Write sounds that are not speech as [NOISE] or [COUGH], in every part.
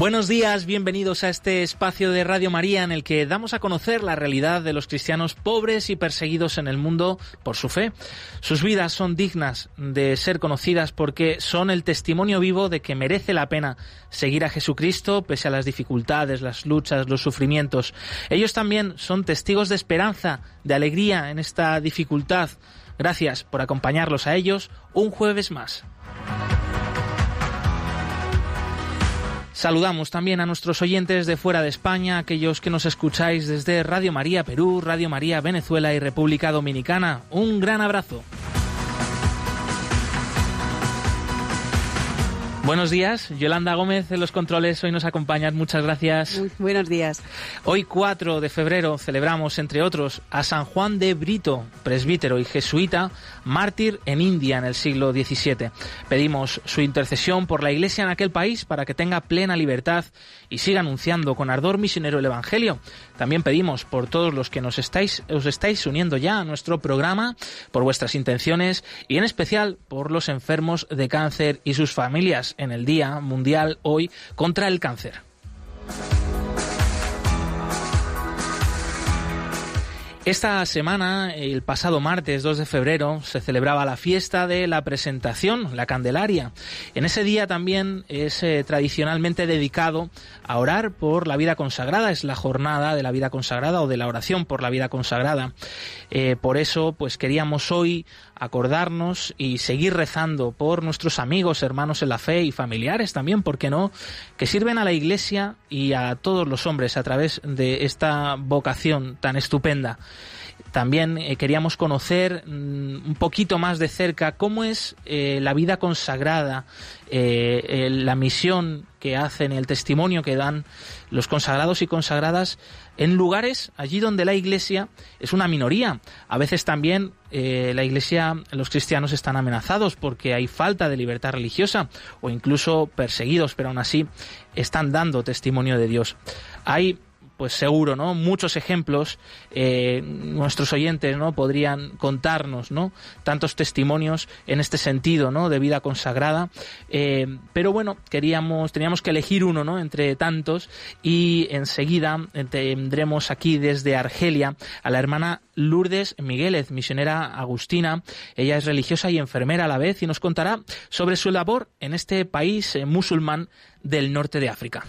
Buenos días, bienvenidos a este espacio de Radio María en el que damos a conocer la realidad de los cristianos pobres y perseguidos en el mundo por su fe. Sus vidas son dignas de ser conocidas porque son el testimonio vivo de que merece la pena seguir a Jesucristo pese a las dificultades, las luchas, los sufrimientos. Ellos también son testigos de esperanza, de alegría en esta dificultad. Gracias por acompañarlos a ellos un jueves más. Saludamos también a nuestros oyentes de fuera de España, aquellos que nos escucháis desde Radio María Perú, Radio María Venezuela y República Dominicana. Un gran abrazo. Buenos días, Yolanda Gómez de los controles, hoy nos acompañas, muchas gracias. buenos días. Hoy 4 de febrero celebramos, entre otros, a San Juan de Brito, presbítero y jesuita, mártir en India en el siglo XVII. Pedimos su intercesión por la Iglesia en aquel país para que tenga plena libertad y siga anunciando con ardor misionero el Evangelio. También pedimos por todos los que nos estáis, os estáis uniendo ya a nuestro programa, por vuestras intenciones y en especial por los enfermos de cáncer y sus familias en el Día Mundial hoy contra el Cáncer. Esta semana, el pasado martes 2 de febrero, se celebraba la fiesta de la presentación, la Candelaria. En ese día también es eh, tradicionalmente dedicado a orar por la vida consagrada, es la jornada de la vida consagrada o de la oración por la vida consagrada. Eh, por eso, pues queríamos hoy acordarnos y seguir rezando por nuestros amigos, hermanos en la fe y familiares también, ¿por qué no? Que sirven a la Iglesia y a todos los hombres a través de esta vocación tan estupenda. También eh, queríamos conocer mm, un poquito más de cerca cómo es eh, la vida consagrada, eh, la misión que hacen, el testimonio que dan los consagrados y consagradas en lugares allí donde la Iglesia es una minoría. A veces también la Iglesia, los cristianos están amenazados porque hay falta de libertad religiosa o incluso perseguidos, pero aún así están dando testimonio de Dios. Hay pues seguro, ¿no? Muchos ejemplos, eh, nuestros oyentes, ¿no? Podrían contarnos, ¿no? Tantos testimonios en este sentido, ¿no? De vida consagrada. Eh, pero bueno, queríamos, teníamos que elegir uno, ¿no? Entre tantos y enseguida tendremos aquí desde Argelia a la hermana Lourdes Miguélez, misionera agustina. Ella es religiosa y enfermera a la vez y nos contará sobre su labor en este país eh, musulmán del norte de África.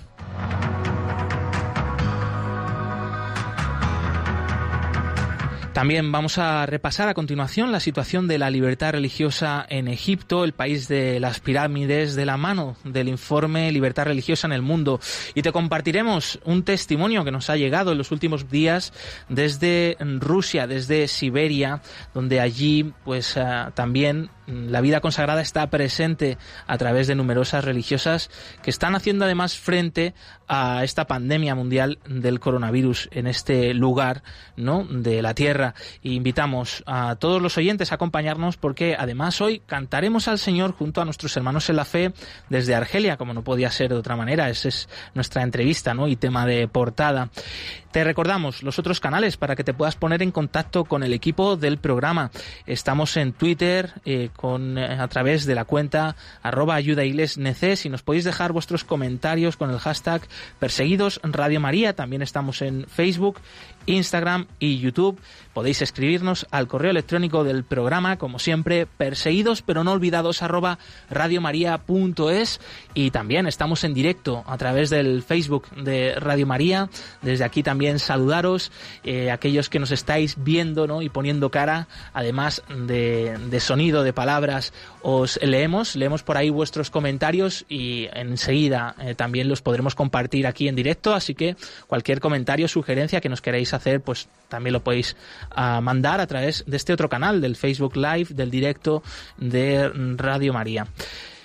También vamos a repasar a continuación la situación de la libertad religiosa en Egipto, el país de las pirámides, de la mano del informe Libertad Religiosa en el Mundo. Y te compartiremos un testimonio que nos ha llegado en los últimos días desde Rusia, desde Siberia, donde allí pues eh, también la vida consagrada está presente a través de numerosas religiosas que están haciendo además frente a esta pandemia mundial del coronavirus en este lugar, ¿no? de la tierra. E invitamos a todos los oyentes a acompañarnos porque además hoy cantaremos al Señor junto a nuestros hermanos en la fe desde Argelia, como no podía ser de otra manera. Esa es nuestra entrevista, ¿no? y tema de portada. Te recordamos los otros canales para que te puedas poner en contacto con el equipo del programa. Estamos en Twitter eh, con, eh, a través de la cuenta arroba ayuda si nos podéis dejar vuestros comentarios con el hashtag perseguidos Radio María. También estamos en Facebook Instagram y YouTube. Podéis escribirnos al correo electrónico del programa, como siempre, perseguidos pero no olvidados arroba radiomaria.es y también estamos en directo a través del Facebook de Radio María. Desde aquí también saludaros, eh, aquellos que nos estáis viendo ¿no? y poniendo cara, además de, sonido, de palabras, os leemos, leemos por ahí vuestros comentarios y enseguida eh, también los podremos compartir aquí en directo, así que cualquier comentario, sugerencia que nos queréis hacer, pues también lo podéis ah, mandar a través de este otro canal, del Facebook Live, del directo de Radio María.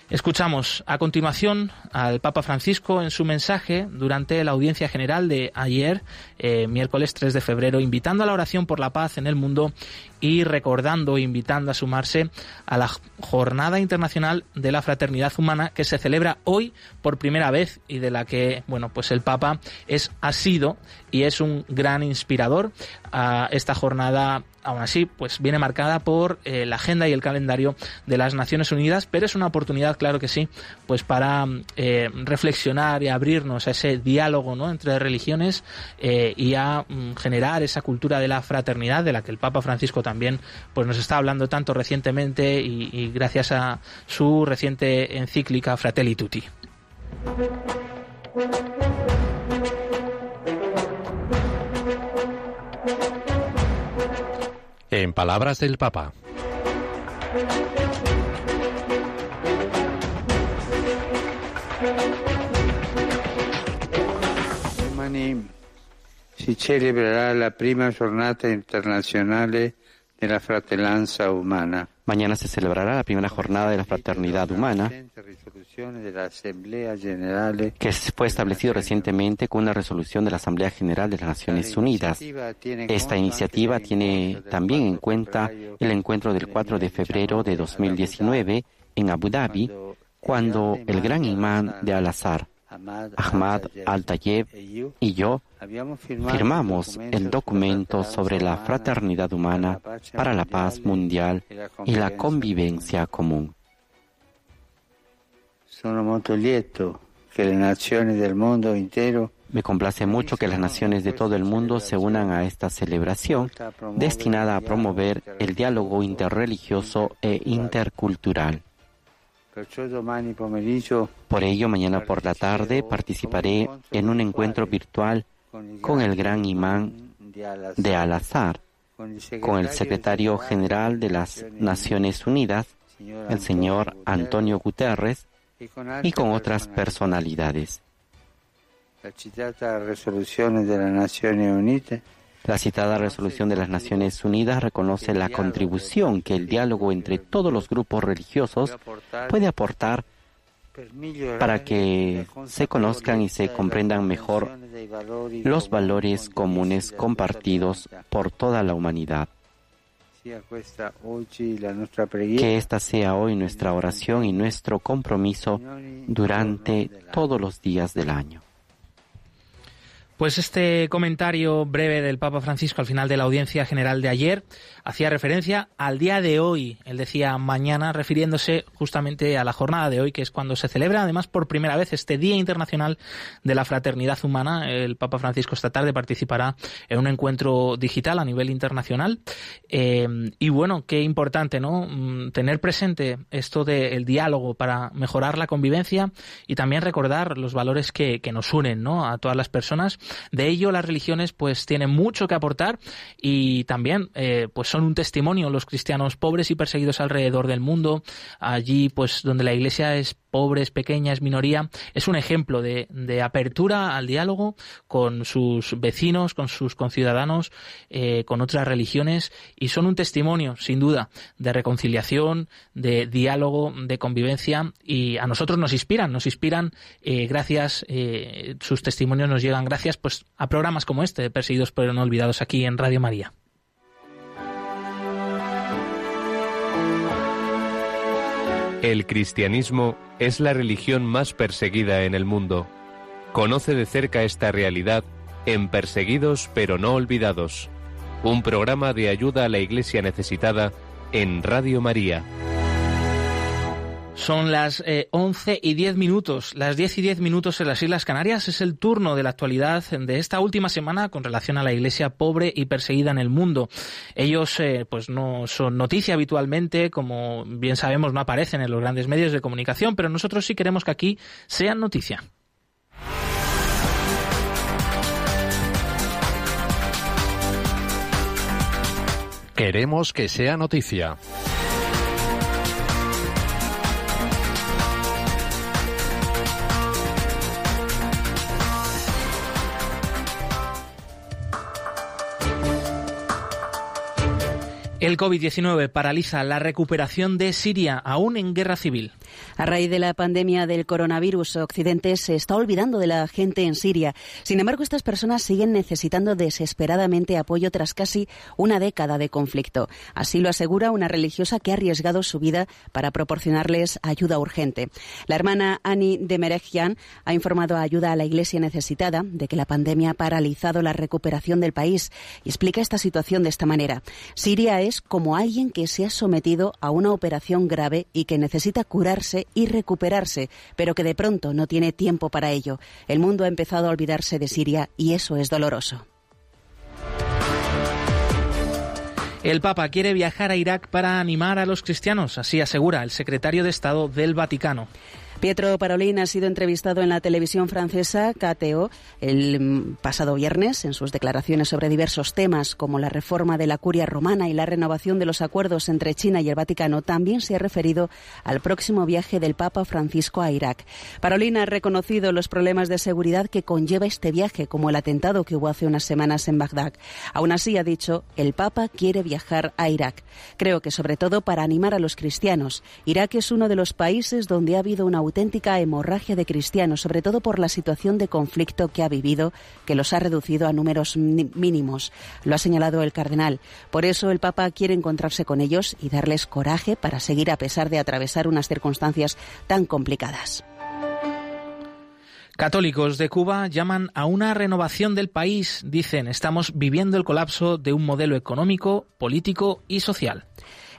Escuchamos a continuación al Papa Francisco en su mensaje durante la audiencia general de ayer, eh, miércoles 3 de febrero, invitando a la oración por la paz en el mundo y recordando, invitando a sumarse a la Jornada Internacional de la Fraternidad Humana que se celebra hoy por primera vez y de la que, bueno, pues el Papa es, ha sido y es un gran inspirador a esta jornada aún así, pues viene marcada por eh, la agenda y el calendario de las Naciones Unidas, pero es una oportunidad, claro que sí, pues para eh, reflexionar y abrirnos a ese diálogo ¿no? entre religiones eh, y a mm, generar esa cultura de la fraternidad de la que el Papa Francisco también pues nos está hablando tanto recientemente y, y gracias a su reciente encíclica Fratelli Tutti. En palabras del Papa. Domani si celebrerà la prima giornata internazionale della fratellanza umana. Mañana se celebrará la primera jornada de la fraternidad humana que fue establecido recientemente con una resolución de la Asamblea General de las Naciones Unidas. Esta iniciativa tiene también en cuenta el encuentro del 4 de febrero de 2019 en Abu Dhabi, cuando el gran imán de Al-Azhar, Ahmad Al-Tayeb y yo firmamos el documento sobre la fraternidad humana para la paz mundial y la convivencia común. Me complace mucho que las naciones de todo el mundo se unan a esta celebración destinada a promover el diálogo interreligioso e intercultural. Por ello, mañana por la tarde participaré en un encuentro virtual con el gran imán de Al-Azhar, con el secretario general de las Naciones Unidas, el señor Antonio Guterres, y con otras personalidades. La citada resolución de las Naciones Unidas reconoce la contribución que el diálogo entre todos los grupos religiosos puede aportar para que se conozcan y se comprendan mejor los valores comunes compartidos por toda la humanidad. Que esta sea hoy nuestra oración y nuestro compromiso durante todos los días del año. Pues este comentario breve del Papa Francisco al final de la audiencia general de ayer hacía referencia al día de hoy. Él decía mañana, refiriéndose justamente a la jornada de hoy, que es cuando se celebra además por primera vez este Día Internacional de la Fraternidad Humana. El Papa Francisco esta tarde participará en un encuentro digital a nivel internacional. Eh, y bueno, qué importante, ¿no? Mm, tener presente esto del diálogo para mejorar la convivencia y también recordar los valores que, que nos unen, ¿no? A todas las personas de ello las religiones pues tienen mucho que aportar y también eh, pues son un testimonio. Los cristianos pobres y perseguidos alrededor del mundo, allí pues donde la iglesia es pobre, es pequeña, es minoría, es un ejemplo de, apertura al diálogo con sus vecinos, con sus conciudadanos, eh, con otras religiones y son un testimonio, sin duda, de reconciliación, de diálogo, de convivencia y a nosotros nos inspiran, nos inspiran eh, gracias, sus testimonios nos llegan gracias pues a programas como este, Perseguidos pero no olvidados aquí en Radio María. El cristianismo es la religión más perseguida en el mundo. Conoce de cerca esta realidad en Perseguidos pero no olvidados, un programa de ayuda a la iglesia necesitada en Radio María. Son las eh, 11 y 10 minutos, las 10 y 10 minutos en las Islas Canarias. Es el turno de la actualidad de esta última semana con relación a la iglesia pobre y perseguida en el mundo. Ellos, eh, pues no son noticia habitualmente, como bien sabemos, no aparecen en los grandes medios de comunicación, pero nosotros sí queremos que aquí sean noticia. Queremos que sea noticia. El COVID-19 paraliza la recuperación de Siria, aún en guerra civil. A raíz de la pandemia del coronavirus, Occidente se está olvidando de la gente en Siria. Sin embargo, estas personas siguen necesitando desesperadamente apoyo tras casi una década de conflicto. Así lo asegura una religiosa que ha arriesgado su vida para proporcionarles ayuda urgente. La hermana Ani Demerejian ha informado a ayuda a la Iglesia necesitada de que la pandemia ha paralizado la recuperación del país y explica esta situación de esta manera. Siria es como alguien que se ha sometido a una operación grave y que necesita curarse y recuperarse, pero que de pronto no tiene tiempo para ello. El mundo ha empezado a olvidarse de Siria y eso es doloroso. El Papa quiere viajar a Irak para animar a los cristianos, así asegura el secretario de Estado del Vaticano. Pietro Parolin ha sido entrevistado en la televisión francesa KTO el pasado viernes en sus declaraciones sobre diversos temas como la reforma de la curia romana y la renovación de los acuerdos entre China y el Vaticano. También se ha referido al próximo viaje del Papa Francisco a Irak. Parolin ha reconocido los problemas de seguridad que conlleva este viaje, como el atentado que hubo hace unas semanas en Bagdad. Aún así, ha dicho, el Papa quiere viajar a Irak. Creo que sobre todo para animar a los cristianos. Irak es uno de los países donde ha habido una auténtica hemorragia de cristianos, sobre todo por la situación de conflicto que ha vivido, que los ha reducido a números mínimos. Lo ha señalado el cardenal. Por eso el Papa quiere encontrarse con ellos y darles coraje para seguir a pesar de atravesar unas circunstancias tan complicadas. Católicos de Cuba llaman a una renovación del país. Dicen, estamos viviendo el colapso de un modelo económico, político y social.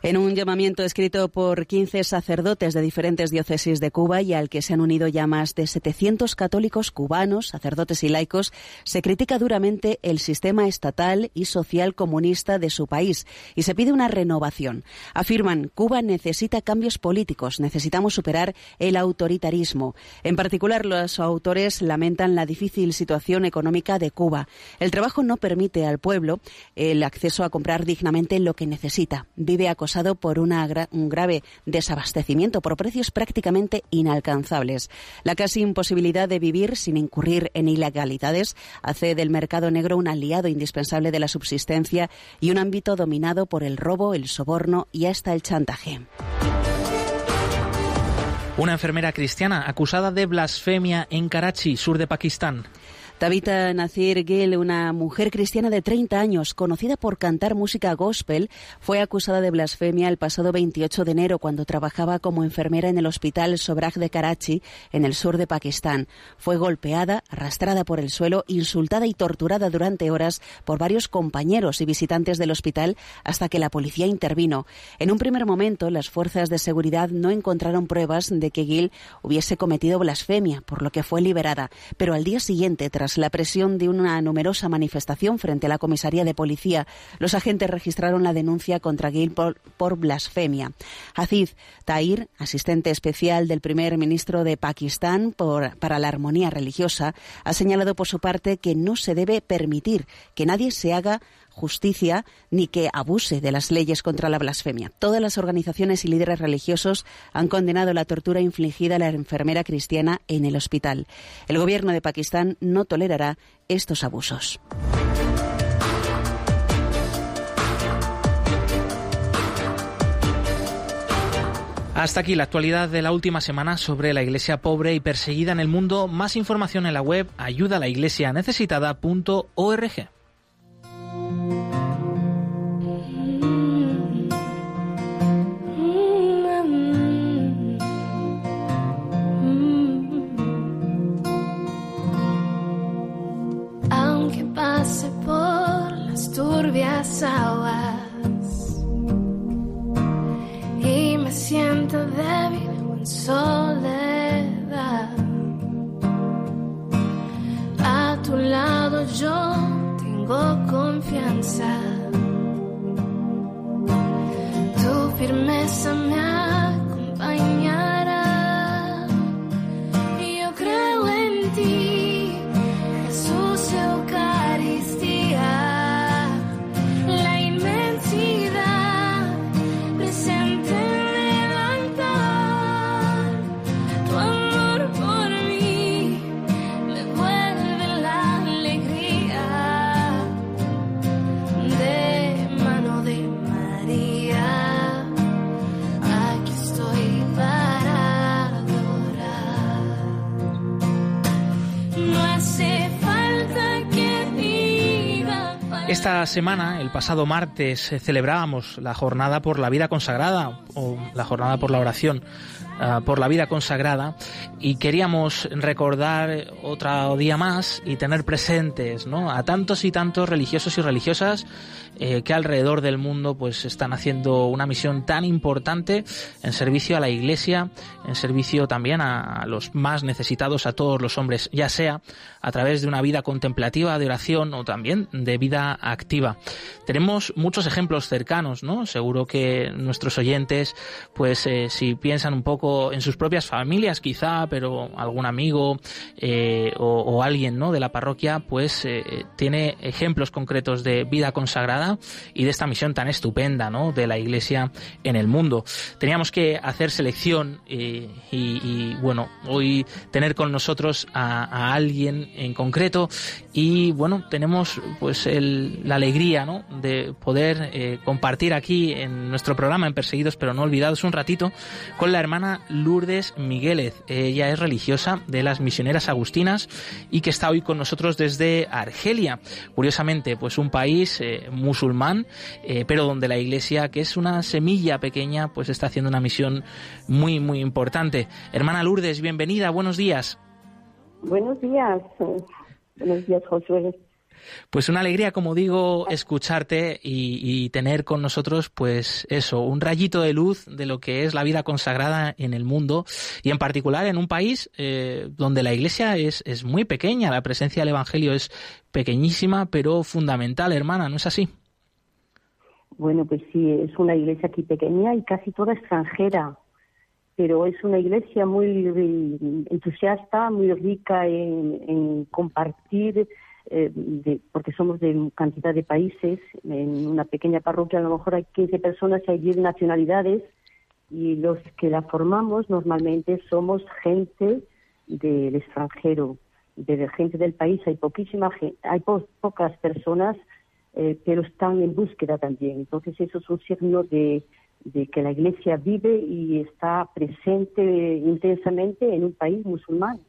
En un llamamiento escrito por 15 sacerdotes de diferentes diócesis de Cuba y al que se han unido ya más de 700 católicos cubanos, sacerdotes y laicos, se critica duramente el sistema estatal y social comunista de su país y se pide una renovación. Afirman, Cuba necesita cambios políticos, necesitamos superar el autoritarismo. En particular, los autores lamentan la difícil situación económica de Cuba. El trabajo no permite al pueblo el acceso a comprar dignamente lo que necesita. Vive a por una un grave desabastecimiento por precios prácticamente inalcanzables. La casi imposibilidad de vivir sin incurrir en ilegalidades hace del mercado negro un aliado indispensable de la subsistencia y un ámbito dominado por el robo, el soborno y hasta el chantaje. Una enfermera cristiana acusada de blasfemia en Karachi, sur de Pakistán. Tabitha Nazir Gill, una mujer cristiana de 30 años, conocida por cantar música gospel, fue acusada de blasfemia el pasado 28 de enero cuando trabajaba como enfermera en el hospital Sobrag de Karachi, en el sur de Pakistán. Fue golpeada, arrastrada por el suelo, insultada y torturada durante horas por varios compañeros y visitantes del hospital hasta que la policía intervino. En un primer momento, las fuerzas de seguridad no encontraron pruebas de que Gill hubiese cometido blasfemia, por lo que fue liberada. Pero al día siguiente, tras la presión de una numerosa manifestación frente a la comisaría de policía, los agentes registraron la denuncia contra Gil por, blasfemia. Aziz Tahir, asistente especial del primer ministro de Pakistán para la armonía religiosa, ha señalado por su parte que no se debe permitir que nadie se haga justicia ni que abuse de las leyes contra la blasfemia. Todas las organizaciones y líderes religiosos han condenado la tortura infligida a la enfermera cristiana en el hospital. El gobierno de Pakistán no tolerará estos abusos. Hasta aquí la actualidad de la última semana sobre la iglesia pobre y perseguida en el mundo. Más información en la web ayudalaiglesianecesitada.org. aguas y me siento débil en soledad. A tu lado yo tengo confianza. Tu firmeza me semana, el pasado martes, celebrábamos la jornada por la vida consagrada o la jornada por la oración uh, por la vida consagrada y queríamos recordar otro día más y tener presentes ¿no? a tantos y tantos religiosos y religiosas eh, que alrededor del mundo pues están haciendo una misión tan importante en servicio a la Iglesia, en servicio también a, los más necesitados, a todos los hombres, ya sea a través de una vida contemplativa de oración o también de vida activa. Tenemos muchos ejemplos cercanos, ¿no? Seguro que nuestros oyentes, pues eh, si piensan un poco en sus propias familias, quizá, pero algún amigo eh, o, o, alguien, ¿no? De la parroquia, pues tiene ejemplos concretos de vida consagrada y de esta misión tan estupenda ¿no? de la Iglesia en el mundo. Teníamos que hacer selección eh, y, bueno, hoy tener con nosotros a, alguien en concreto y bueno, tenemos pues la alegría ¿no? de poder eh, compartir aquí en nuestro programa en Perseguidos pero no olvidados un ratito con la hermana Lourdes Migueles. Ella es religiosa de las misioneras agustinas y que está hoy con nosotros desde Argelia. Curiosamente, pues un país eh, eh, pero donde la Iglesia, que es una semilla pequeña, pues está haciendo una misión muy, muy importante. Hermana Lourdes, bienvenida, buenos días. Buenos días, buenos días, Josué. Pues una alegría, como digo, escucharte y, tener con nosotros, pues eso, un rayito de luz de lo que es la vida consagrada en el mundo y en particular en un país eh, donde la Iglesia es, es muy pequeña, la presencia del Evangelio es pequeñísima, pero fundamental, hermana, ¿no es así? Bueno, pues sí, es una iglesia aquí pequeña y casi toda extranjera, pero es una iglesia muy entusiasta, muy rica en, compartir, eh, porque somos de cantidad de países. En una pequeña parroquia a lo mejor hay 15 personas y hay 10 nacionalidades y los que la formamos normalmente somos gente del extranjero, de gente del país. Hay poquísima, hay pocas personas eh, pero están en búsqueda también. Entonces eso es un signo de, que la Iglesia vive y está presente intensamente en un país musulmán,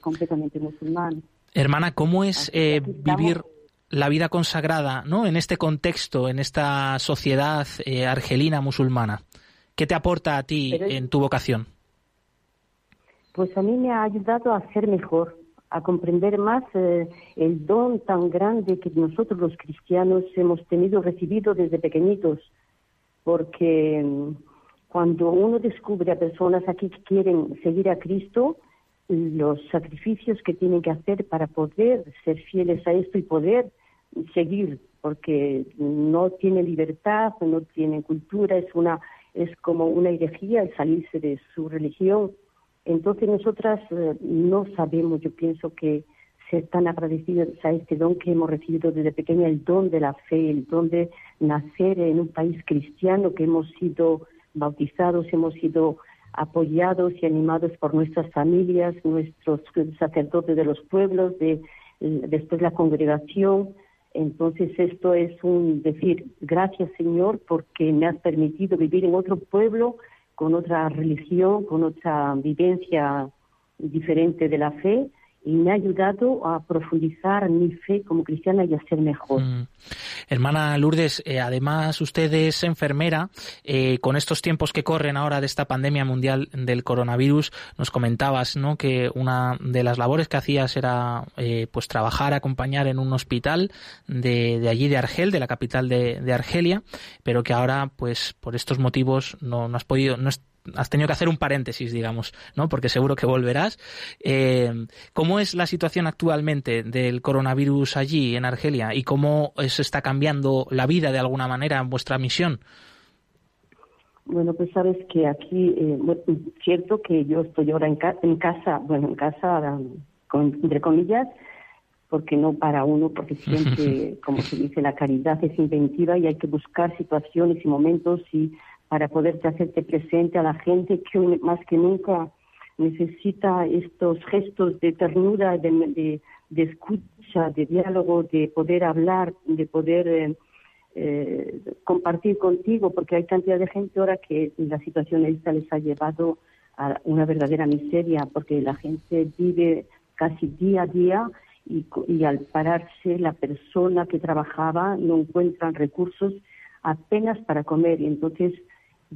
completamente musulmán. Hermana, ¿cómo es eh, vivir la vida consagrada ¿no? en este contexto, en esta sociedad eh, argelina musulmana? ¿Qué te aporta a ti en tu vocación? Pues a mí me ha ayudado a ser mejor, a comprender más eh, el don tan grande que nosotros los cristianos hemos tenido recibido desde pequeñitos, porque mm, cuando uno descubre a personas aquí que quieren seguir a Cristo, los sacrificios que tienen que hacer para poder ser fieles a esto y poder seguir, porque no tienen libertad, no tienen cultura, es una es como una herejía el salirse de su religión entonces nosotras eh, no sabemos, yo pienso que ser tan agradecidos a este don que hemos recibido desde pequeña, el don de la fe, el don de nacer en un país cristiano, que hemos sido bautizados, hemos sido apoyados y animados por nuestras familias, nuestros sacerdotes de los pueblos, de, después la congregación. Entonces esto es un decir, gracias Señor porque me has permitido vivir en otro pueblo con otra religión, con otra vivencia diferente de la fe y me ha ayudado a profundizar mi fe como cristiana y a ser mejor. Mm. Hermana Lourdes, eh, además usted es enfermera. Eh, con estos tiempos que corren ahora de esta pandemia mundial del coronavirus, nos comentabas ¿no? que una de las labores que hacías era eh, pues trabajar, acompañar en un hospital de, de allí de Argel, de la capital de, de, Argelia, pero que ahora, pues por estos motivos, no, no has podido, no, tenido que hacer un paréntesis, digamos, ¿no? Porque seguro que volverás. Eh, ¿Cómo es la situación actualmente del coronavirus allí en Argelia y cómo se está cambiando la vida de alguna manera en vuestra misión? Bueno, pues sabes que aquí, eh, cierto que yo estoy ahora en, en casa, bueno, en casa, entre comillas, porque no para uno, porque siempre, [LAUGHS] como se dice, la caridad es inventiva y hay que buscar situaciones y momentos y para poderte hacerte presente a la gente que más que nunca necesita estos gestos de ternura, de, escucha, de diálogo, de poder hablar, de poder eh, eh, compartir contigo, porque hay cantidad de gente ahora que la situación esta les ha llevado a una verdadera miseria, porque la gente vive casi día a día y, al pararse la persona que trabajaba no encuentra recursos apenas para comer. Y entonces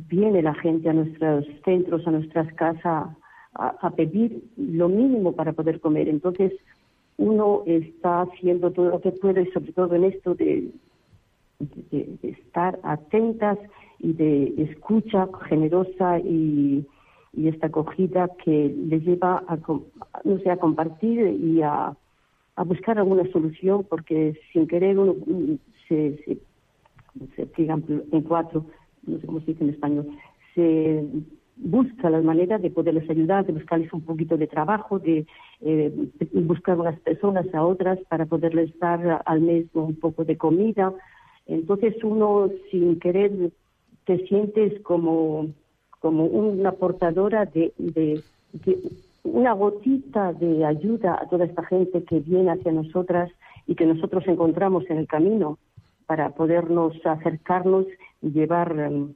viene la gente a nuestros centros, a nuestras casas a, pedir lo mínimo para poder comer. Entonces uno está haciendo todo lo que puede, sobre todo en esto de, estar atentas y de escucha generosa y, esta acogida que les lleva a, no sé, a compartir y a, buscar alguna solución porque sin querer uno se, se se en cuatro, no sé cómo se dice en español, se busca las maneras de poderles ayudar, de buscarles un poquito de trabajo, de eh, buscar unas personas a otras para poderles dar al mes un poco de comida. Entonces uno sin querer te sientes como, como una portadora de, una gotita de ayuda a toda esta gente que viene hacia nosotras y que nosotros encontramos en el camino para podernos acercarnos llevar, em,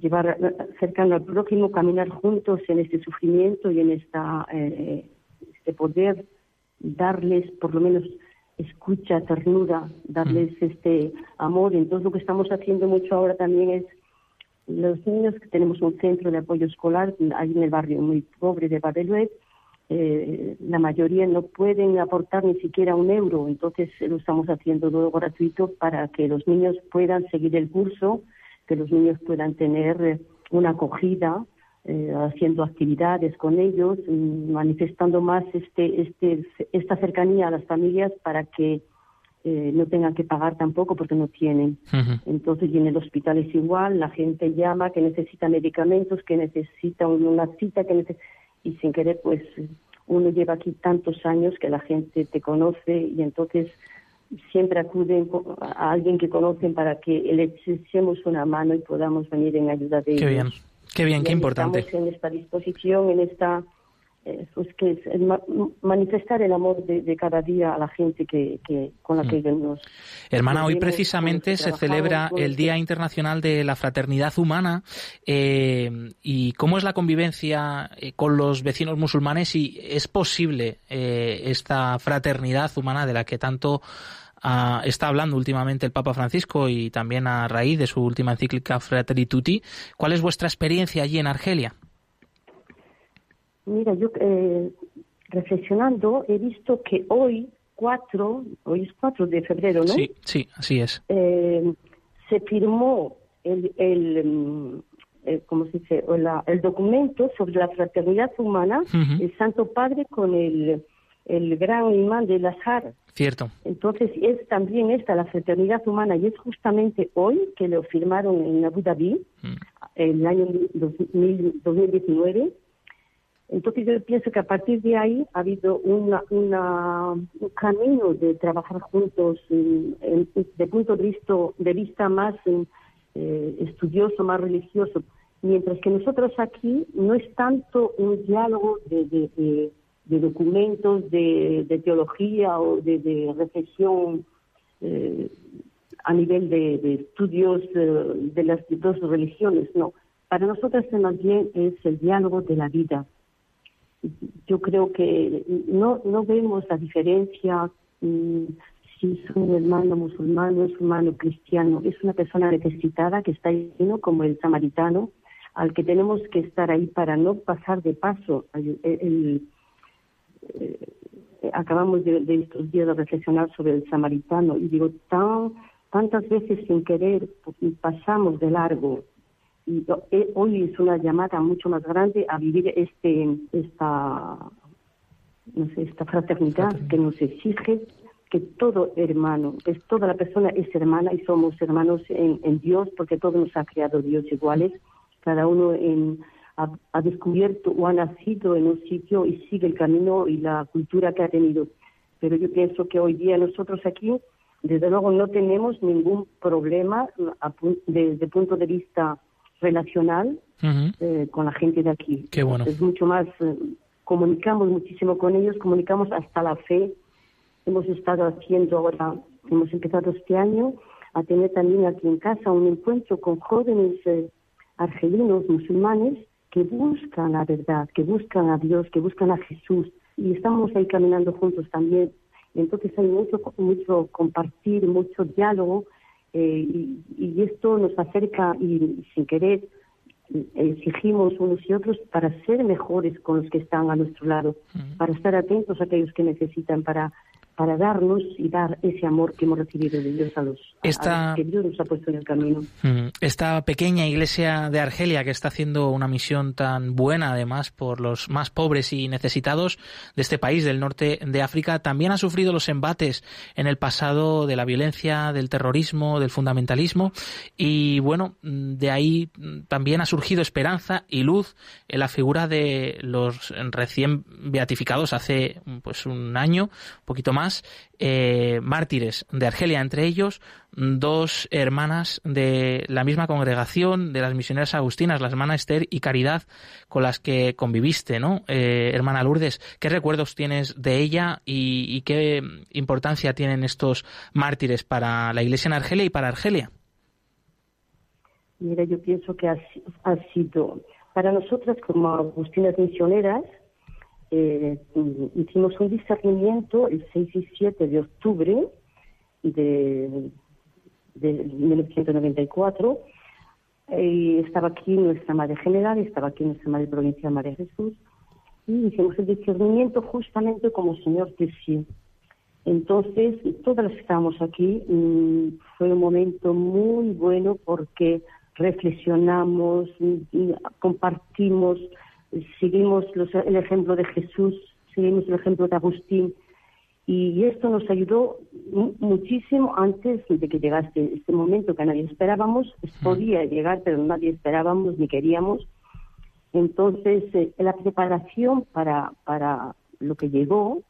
llevar cercano al prójimo, caminar juntos en este sufrimiento y en esta, eh, este poder darles por lo menos escucha, ternura, darles mm. este amor. Entonces lo que estamos haciendo mucho ahora también es los niños que tenemos un centro de apoyo escolar ahí en el barrio muy pobre de Babeluet, eh, la mayoría no pueden aportar ni siquiera un euro, entonces lo estamos haciendo todo gratuito para que los niños puedan seguir el curso, que los niños puedan tener eh, una acogida, eh, haciendo actividades con ellos, mm, manifestando más este, este, esta cercanía a las familias para que no tengan que pagar tampoco porque no tienen. Entonces, y en el hospital es igual, la gente llama que necesita medicamentos, que necesita una cita, que necesita y sin querer pues uno lleva aquí tantos años que la gente te conoce y entonces siempre acuden a alguien que conocen para que le echemos una mano y podamos venir en ayuda de ellos. Qué bien, qué bien, qué importante. Estamos en esta disposición, en esta eh, pues que es manifestar el amor de, cada día a la gente que, con la que mm. nos hermana hoy precisamente se celebra el Día Internacional de la Fraternidad Humana eh, y cómo es la convivencia eh, con los vecinos musulmanes y es posible esta fraternidad humana de la que tanto ah, está hablando últimamente el Papa Francisco y también a raíz de su última encíclica Fratelli Tutti. ¿Cuál es vuestra experiencia allí en Argelia? Mira, yo eh, reflexionando he visto que hoy, 4, hoy es 4 de febrero, ¿no? Sí, sí, así es. Eh, se firmó el, el, mm, eh, ¿cómo se dice? el documento sobre la fraternidad humana, el Santo Padre con el, el gran imán del Azhar. Cierto. Entonces es también esta la fraternidad humana y es justamente hoy que lo firmaron en Abu Dhabi, mm. en el año 2019 entonces yo pienso que a partir de ahí ha habido una, un camino de trabajar juntos de punto de vista, de vista más eh, estudioso, más religioso, mientras que nosotros aquí no es tanto un diálogo de, documentos, de, teología o de, reflexión eh, a nivel de, estudios eh, de las dos religiones, no. Para nosotros más bien es el diálogo de la vida yo creo que no, no vemos la diferencia mm, si es un hermano musulmán o es un hermano cristiano. Es una persona necesitada que está ahí, como el samaritano, al que tenemos que estar ahí para no pasar de paso. Eh, acabamos de, estos días de reflexionar sobre el samaritano y digo, tan, tantas veces sin querer pasamos de largo y eh, hoy es una llamada mucho más grande a vivir este esta no sé esta fraternidad, que nos exige que todo hermano, es toda la persona es hermana y somos hermanos en, Dios porque todos nos ha creado Dios iguales, cada uno en, ha, ha, descubierto o ha nacido en un sitio y sigue el camino y la cultura que ha tenido. Pero yo pienso que hoy día nosotros aquí, desde luego, no tenemos ningún problema desde el punto de vista relacional eh, con la gente de aquí. Qué bueno. Es mucho más, eh, comunicamos muchísimo con ellos, comunicamos hasta la fe. Hemos estado haciendo ahora, hemos empezado este año a tener también aquí en casa un encuentro con jóvenes eh, argelinos musulmanes que buscan la verdad, que buscan a Dios, que buscan a Jesús. Y estamos ahí caminando juntos también Entonces hay mucho, mucho compartir, mucho diálogo eh, y, esto nos acerca y sin querer exigimos unos y otros para ser mejores con los que están a nuestro lado, para estar atentos a aquellos que necesitan, para para darnos y dar ese amor que hemos recibido de Dios a los, que Dios nos ha puesto en el camino. Mm, esta pequeña iglesia de Argelia que está haciendo una misión tan buena además por los más pobres y necesitados de este país del norte de África también ha sufrido los embates en el pasado de la violencia, del terrorismo, del fundamentalismo y bueno, de ahí también ha surgido esperanza y luz en la figura de los recién beatificados hace pues un año, un poquito más eh, mártires de Argelia, entre ellos dos hermanas de la misma congregación de las misioneras agustinas, la hermana Esther y Caridad, con las que conviviste, ¿no? Eh, hermana Lourdes, ¿qué recuerdos tienes de ella y, qué importancia tienen estos mártires para la iglesia en Argelia y para Argelia? Mira, yo pienso que ha sido para nosotras como agustinas misioneras, eh, hicimos un discernimiento el 6 y 7 de octubre de, de 1994 y estaba aquí nuestra Madre General, estaba aquí nuestra Madre Provincial María Jesús y hicimos el discernimiento justamente como Señor sí. Entonces, todas las que estábamos aquí, mm, fue un momento muy bueno porque reflexionamos, y compartimos seguimos el ejemplo de Jesús, seguimos el ejemplo de Agustín, y esto nos ayudó muchísimo antes de que llegase este momento que nadie esperábamos, podía llegar, pero nadie esperábamos ni queríamos. Entonces, eh, la preparación para, para lo que llegó,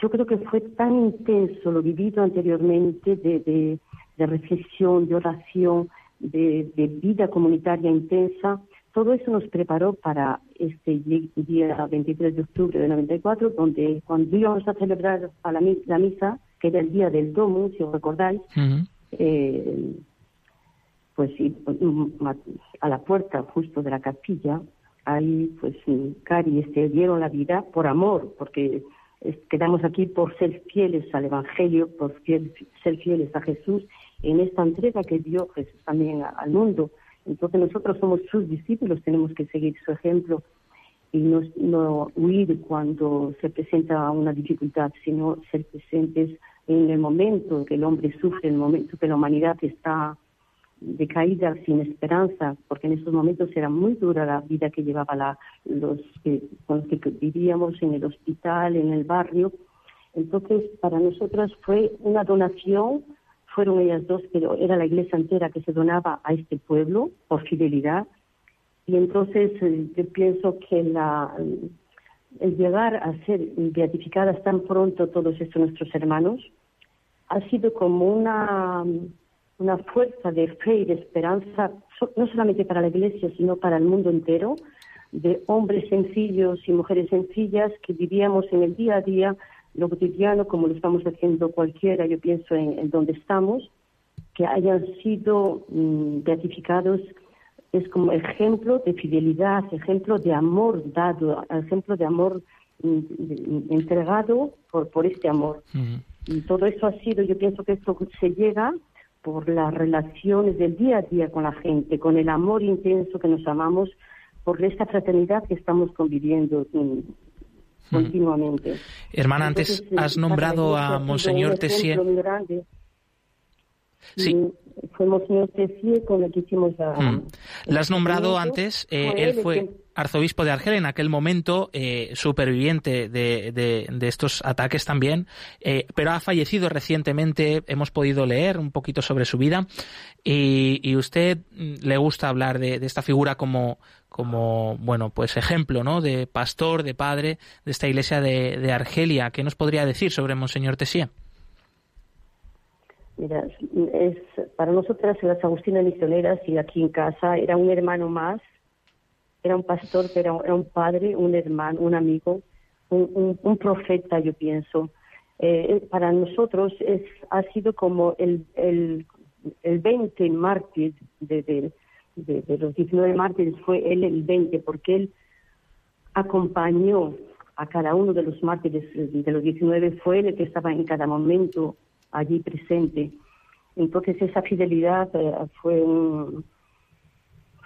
yo creo que fue tan intenso lo vivido anteriormente de, de, de reflexión, de oración, de, de vida comunitaria intensa, todo eso nos preparó para este día 23 de octubre de 94, donde cuando íbamos a celebrar a la, misa, que era el día del Domo, si os recordáis, eh, pues a la puerta justo de la capilla, ahí pues Cari este, dieron la vida por amor, porque quedamos aquí por ser fieles al Evangelio, por ser fieles a Jesús en esta entrega que dio Jesús también al mundo entonces nosotros somos sus discípulos, tenemos que seguir su ejemplo y no, huir cuando se presenta una dificultad, sino ser presentes en el momento que el hombre sufre, en el momento que la humanidad está decaída, sin esperanza, porque en estos momentos era muy dura la vida que llevaba la, los que, con los que vivíamos en el hospital, en el barrio. Entonces, para nosotras fue una donación fueron ellas dos, pero era la iglesia entera que se donaba a este pueblo por fidelidad. Y entonces eh, yo pienso que la, el llegar a ser beatificadas tan pronto todos estos nuestros hermanos ha sido como una, una fuerza de fe y de esperanza, no solamente para la iglesia, sino para el mundo entero, de hombres sencillos y mujeres sencillas que vivíamos en el día a día lo cotidiano, como lo estamos haciendo cualquiera, yo pienso en, donde estamos, que hayan sido mm, beatificados es como ejemplo de fidelidad, ejemplo de amor dado, ejemplo de amor mm, entregado por, por este amor. Y todo eso ha sido, yo pienso que esto se llega por las relaciones del día a día con la gente, con el amor intenso que nos amamos, por esta fraternidad que estamos conviviendo mm, continuamente. Hermana, antes has nombrado a Monseñor Tessier. Sí. Fue Monseñor Tessier con el que hicimos la... Mm. La has nombrado antes, eh, él fue arzobispo de Argel en aquel momento, eh, superviviente de, de, estos ataques también, eh, pero ha fallecido recientemente, hemos podido leer un poquito sobre su vida, y, y usted mm, le gusta hablar de, de esta figura como, como bueno pues ejemplo no de pastor de padre de esta iglesia de, de Argelia. Qué nos podría decir sobre monseñor Tessier Mira, es para nosotras las agustinas misioneras y aquí en casa era un hermano más era un pastor, pero era un padre, un hermano, un amigo, un, profeta, yo pienso. Eh, para nosotros es, ha sido como el, el, el 20 mártir de, de, de, los 19 mártires, fue él el 20, porque él acompañó a cada uno de los mártires de los 19, fue él el que estaba en cada momento allí presente. Entonces esa fidelidad eh, fue un,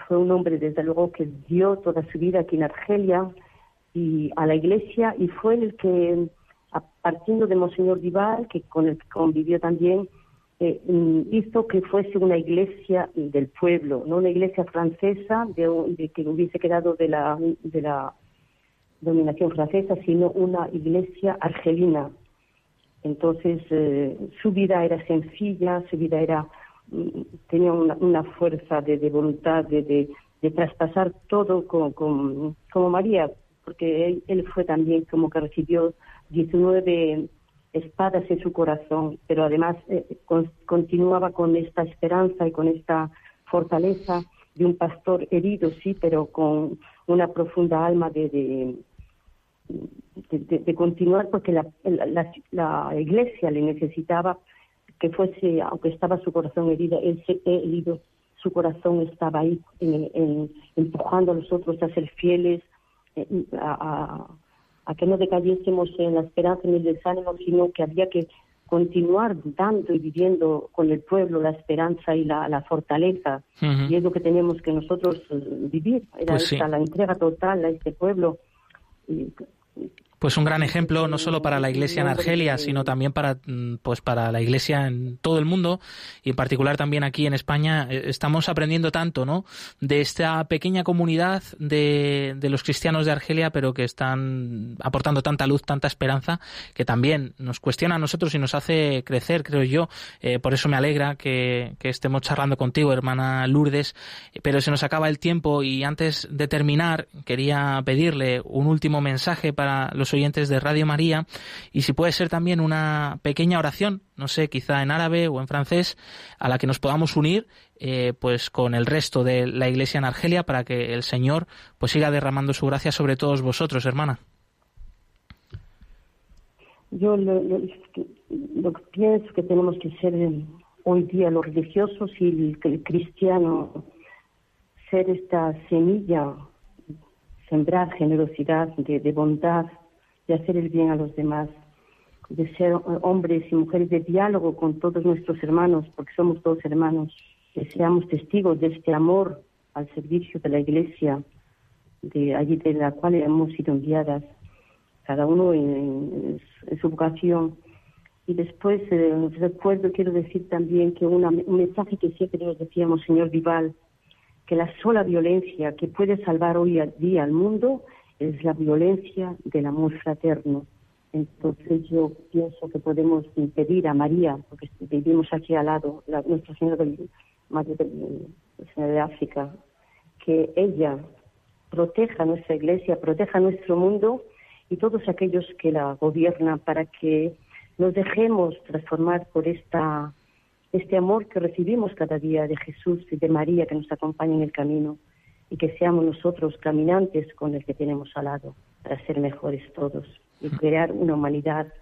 fue un hombre desde luego que dio toda su vida aquí en Argelia y a la iglesia y fue el que partiendo de Monseñor Dival, que con el que convivió también, eh, mm, hizo que fuese una iglesia del pueblo, no una iglesia francesa de, que hubiese quedado de la, de la dominación francesa, sino una iglesia argelina. Entonces, eh, su vida era sencilla, su vida era mm, tenía una, fuerza de, voluntad de, de, traspasar todo como, como, María, porque él, fue también como que recibió 19 espadas en su corazón, pero además eh, continuaba con esta esperanza y con esta fortaleza de un pastor herido, sí, pero con una profunda alma de, de, continuar, porque la, la, iglesia le necesitaba que fuese, aunque estaba su corazón herido, él se, herido, su corazón estaba ahí empujando a los otros a ser fieles, eh, a a que no decayésemos en la esperanza ni el desánimo, sino que había que continuar dando y viviendo con el pueblo la esperanza y la, fortaleza. Y es lo que tenemos que nosotros eh, vivir, era pues la entrega total a este pueblo. Y, week. Pues un gran ejemplo no solo para la iglesia en Argelia, sino también para mm, pues para la iglesia en todo el mundo y en particular también aquí en España eh, estamos aprendiendo tanto, ¿no? De esta pequeña comunidad de, de los cristianos de Argelia, pero que están aportando tanta luz, tanta esperanza, que también nos cuestiona a nosotros y nos hace crecer, creo yo. Eh, por eso me alegra que, que estemos charlando contigo, hermana Lourdes. Pero se nos acaba el tiempo y antes de terminar quería pedirle un último mensaje para los oyentes de Radio María y si puede ser también una pequeña oración, no sé, quizá en árabe o en francés, a la que nos podamos unir eh, pues con el resto de la Iglesia en Argelia para que el Señor pues siga derramando su gracia sobre todos vosotros, hermana. Yo lo, que pienso que tenemos que ser hoy día los religiosos y el cristiano ser esta semilla sembrar generosidad, de, bondad, de hacer el bien a los demás, de ser hombres y mujeres de diálogo con todos nuestros hermanos, porque somos todos hermanos, que seamos testigos de este amor al servicio de la Iglesia, de allí de la cual hemos sido enviadas, cada uno en, su vocación. Y después, eh, recuerdo, quiero decir también que un mensaje que siempre nos decíamos, señor Vival, que la sola violencia que puede salvar hoy día al mundo es la violencia del amor fraterno. Entonces yo pienso que podemos impedir a María, porque vivimos aquí al lado, la, Nuestra Señora del, Madre de África, que ella proteja nuestra iglesia, proteja nuestro mundo y todos aquellos que la gobiernan para que nos dejemos transformar por esta este amor que recibimos cada día de Jesús y de María que nos acompaña en el camino y que seamos nosotros caminantes con el que tenemos al lado para ser mejores todos y crear una humanidad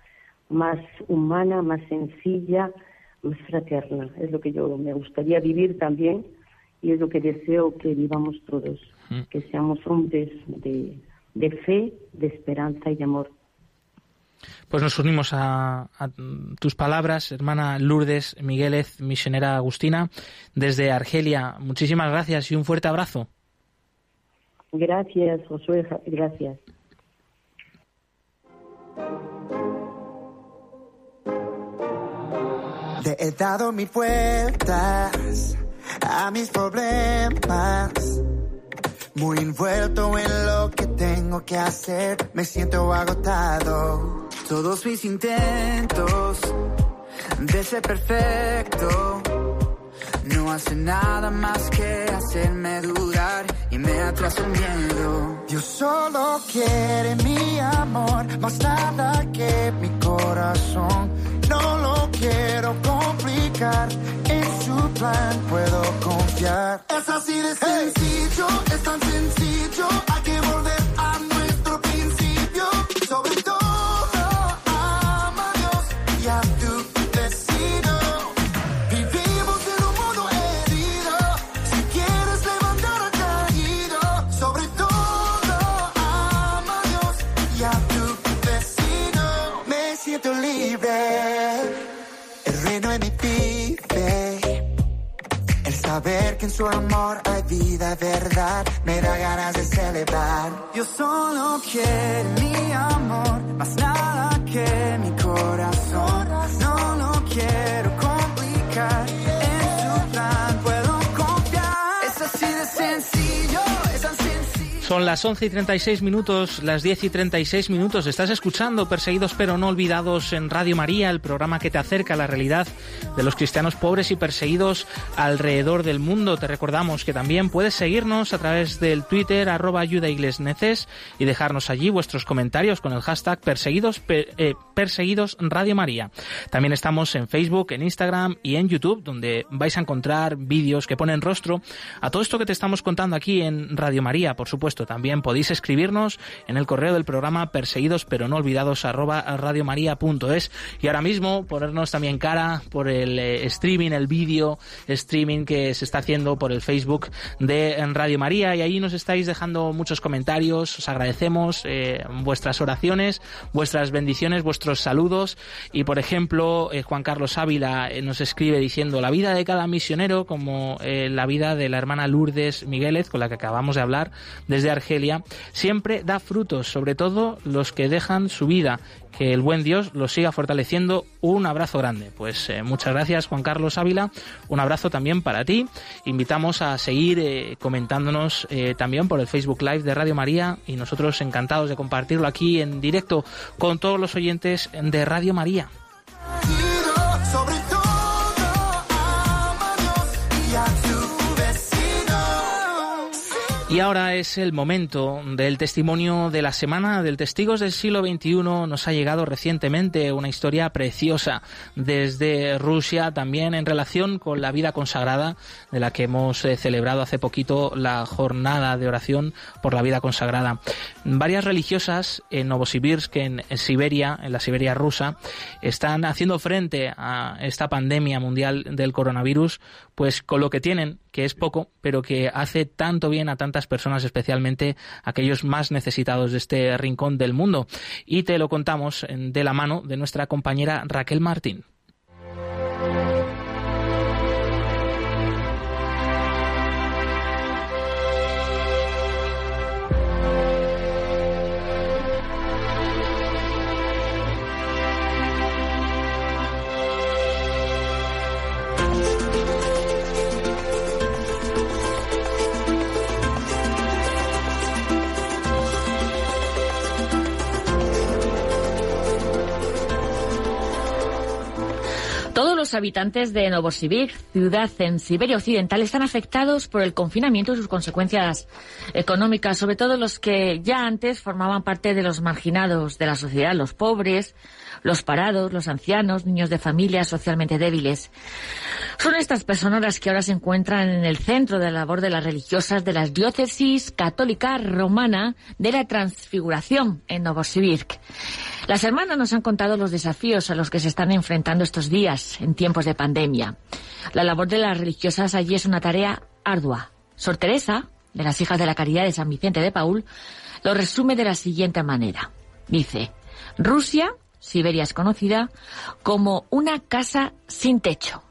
más humana, más sencilla, más fraterna. Es lo que yo me gustaría vivir también y es lo que deseo que vivamos todos, que seamos hombres de, de fe, de esperanza y de amor. Pues nos unimos a, tus palabras, hermana Lourdes Miguelez, misionera Agustina, desde Argelia. Muchísimas gracias y un fuerte abrazo. Gracias, Josué, gracias. Le he dado mis puertas a mis problemas muy envuelto en lo que tengo que hacer, me siento agotado. Todos mis intentos de ser perfecto no hacen nada más que hacerme dudar y me atrasa el miedo. Dios solo quiere mi amor, más nada que mi corazón. No lo quiero complicar su plan puedo confiar. Es así de sencillo, es tan sencillo, hay que volver en su amor hay vida, verdad, me da ganas de celebrar. Yo solo quiero mi amor, más nada que mi corazón. No lo quiero complicar. En su plan puedo confiar. Es así de sencillo. Son las 11 y 36 minutos, las 10 y 36 minutos. Estás escuchando Perseguidos pero no olvidados en Radio María, el programa que te acerca a la realidad de los cristianos pobres y perseguidos alrededor del mundo. Te recordamos que también puedes seguirnos a través del Twitter arroba ayudaiglesneces y dejarnos allí vuestros comentarios con el hashtag perseguidos, per- eh, perseguidos Radio María. También estamos en Facebook, en Instagram y en YouTube, donde vais a encontrar vídeos que ponen rostro a todo esto que te estamos contando aquí en Radio María. Por supuesto, también podéis escribirnos en el correo del programa perseguidos pero no olvidados arroba radiomaria.es y ahora mismo ponernos también cara por el eh, streaming, el vídeo streaming que se está haciendo por el Facebook de Radio María. Y ahí nos estáis dejando muchos comentarios, os agradecemos eh, vuestras oraciones, vuestras bendiciones, vuestros saludos. Y por ejemplo eh, Juan Carlos Ávila nos escribe diciendo la vida de cada misionero como la vida de la hermana Lourdes Migueles con la que acabamos de hablar desde Argelia siempre da frutos, sobre todo los que dejan su vida que el buen Dios los siga fortaleciendo. Un abrazo grande. Pues eh, muchas gracias Juan Carlos Ávila. Un abrazo también para ti. Invitamos a seguir eh, comentándonos eh, también por el Facebook Live de Radio María y nosotros encantados de compartirlo aquí en directo con todos los oyentes de Radio María. Y ahora es el momento del testimonio de la semana del Testigos del siglo XXI. Nos ha llegado recientemente una historia preciosa desde Rusia, también en relación con la vida consagrada, de la que hemos eh, celebrado hace poquito la jornada de oración por la vida consagrada. Varias religiosas en Novosibirsk, en en Siberia, en la Siberia rusa, están haciendo frente a esta pandemia mundial del coronavirus, pues con lo que tienen, que es poco, pero que hace tanto bien a tantas personas, especialmente aquellos más necesitados de este rincón del mundo. Y te lo contamos en- de la mano de nuestra compañera Raquel Martín. Los habitantes de Novosibirsk, ciudad en Siberia Occidental, están afectados por el confinamiento y sus consecuencias económicas, sobre todo los que ya antes formaban parte de los marginados de la sociedad, los pobres, los parados, los ancianos, niños de familias socialmente débiles. Son estas personas las que ahora se encuentran en el centro de la labor de las religiosas de las diócesis católica romana de la Transfiguración en Novosibirsk. Las hermanas nos han contado los desafíos a los que se están enfrentando estos días en tiempos de pandemia. La labor de las religiosas allí es una tarea ardua. Sor Teresa, de las Hijas de la Caridad de San Vicente de Paul, lo resume de la siguiente manera. Dice, Rusia, Siberia es conocida como una casa sin techo.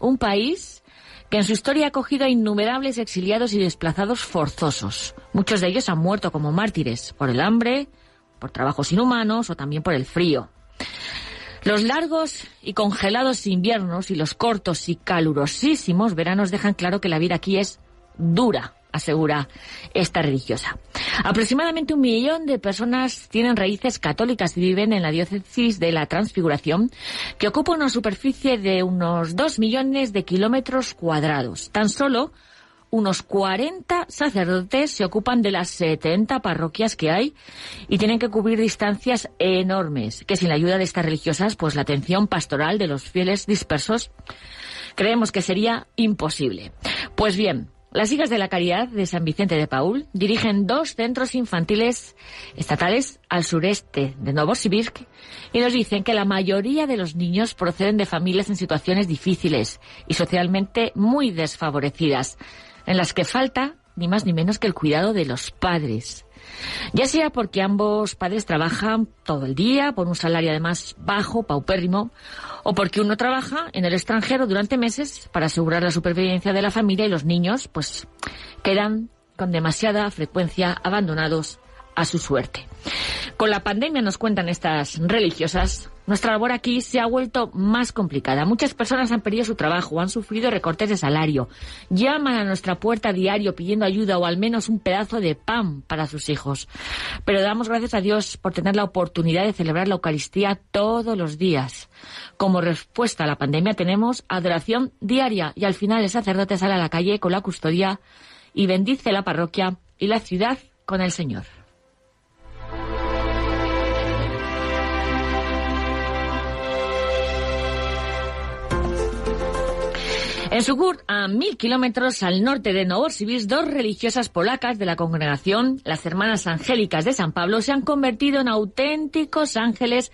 Un país que en su historia ha acogido a innumerables exiliados y desplazados forzosos. Muchos de ellos han muerto como mártires por el hambre, por trabajos inhumanos o también por el frío. Los largos y congelados inviernos y los cortos y calurosísimos veranos dejan claro que la vida aquí es dura, asegura esta religiosa. Aproximadamente un millón de personas tienen raíces católicas y viven en la diócesis de la Transfiguración, que ocupa una superficie de unos dos millones de kilómetros cuadrados. Tan solo unos 40 sacerdotes se ocupan de las 70 parroquias que hay y tienen que cubrir distancias enormes, que sin la ayuda de estas religiosas, pues la atención pastoral de los fieles dispersos creemos que sería imposible. Pues bien, las Hijas de la Caridad de San Vicente de Paul dirigen dos centros infantiles estatales al sureste de Novosibirsk y nos dicen que la mayoría de los niños proceden de familias en situaciones difíciles y socialmente muy desfavorecidas, en las que falta ni más ni menos que el cuidado de los padres. Ya sea porque ambos padres trabajan todo el día por un salario además bajo, paupérrimo, o porque uno trabaja en el extranjero durante meses para asegurar la supervivencia de la familia y los niños pues quedan con demasiada frecuencia abandonados a su suerte. Con la pandemia, nos cuentan estas religiosas, nuestra labor aquí se ha vuelto más complicada. Muchas personas han perdido su trabajo, han sufrido recortes de salario, llaman a nuestra puerta diario pidiendo ayuda o al menos un pedazo de pan para sus hijos. Pero damos gracias a Dios por tener la oportunidad de celebrar la Eucaristía todos los días. Como respuesta a la pandemia tenemos adoración diaria y al final el sacerdote sale a la calle con la custodia y bendice la parroquia y la ciudad con el Señor. En Sugur, a mil kilómetros al norte de Novosibirsk, dos religiosas polacas de la congregación, las Hermanas Angélicas de San Pablo, se han convertido en auténticos ángeles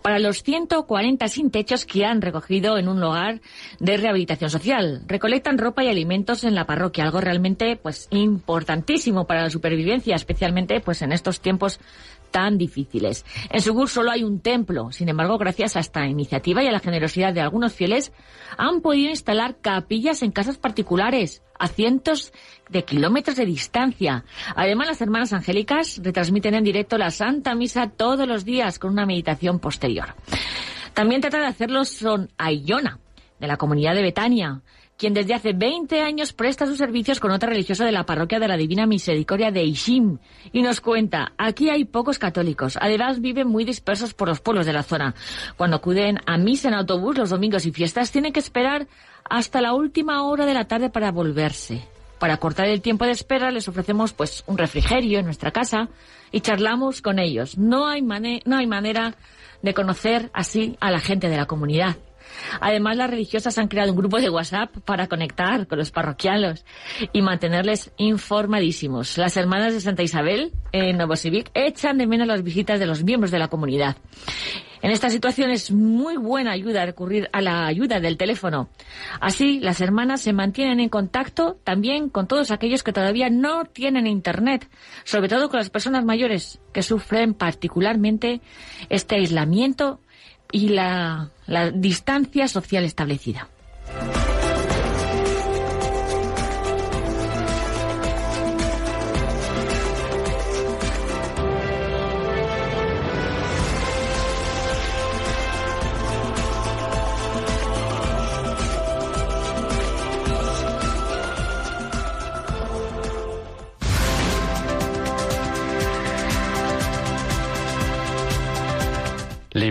para los 140 sin techos que han recogido en un lugar de rehabilitación social. Recolectan ropa y alimentos en la parroquia, algo realmente pues importantísimo para la supervivencia, especialmente pues en estos tiempos tan difíciles. En Sugur solo hay un templo. Sin embargo, gracias a esta iniciativa y a la generosidad de algunos fieles, han podido instalar capillas en casas particulares a cientos de kilómetros de distancia. Además, las hermanas angélicas retransmiten en directo la Santa Misa todos los días con una meditación posterior. También trata de hacerlo son Ayona, de la comunidad de Betania, quien desde hace 20 años presta sus servicios con otra religiosa de la parroquia de la Divina Misericordia de Ishim. Y nos cuenta, aquí hay pocos católicos, además viven muy dispersos por los pueblos de la zona. Cuando acuden a misa en autobús los domingos y fiestas, tienen que esperar hasta la última hora de la tarde para volverse. Para cortar el tiempo de espera les ofrecemos pues un refrigerio en nuestra casa y charlamos con ellos. No no hay manera de conocer así a la gente de la comunidad. Además, las religiosas han creado un grupo de WhatsApp para conectar con los parroquianos y mantenerles informadísimos. Las hermanas de Santa Isabel en Novosibirsk echan de menos las visitas de los miembros de la comunidad. En esta situación es muy buena ayuda recurrir a la ayuda del teléfono. Así, las hermanas se mantienen en contacto también con todos aquellos que todavía no tienen Internet, sobre todo con las personas mayores que sufren particularmente este aislamiento y la, distancia social establecida.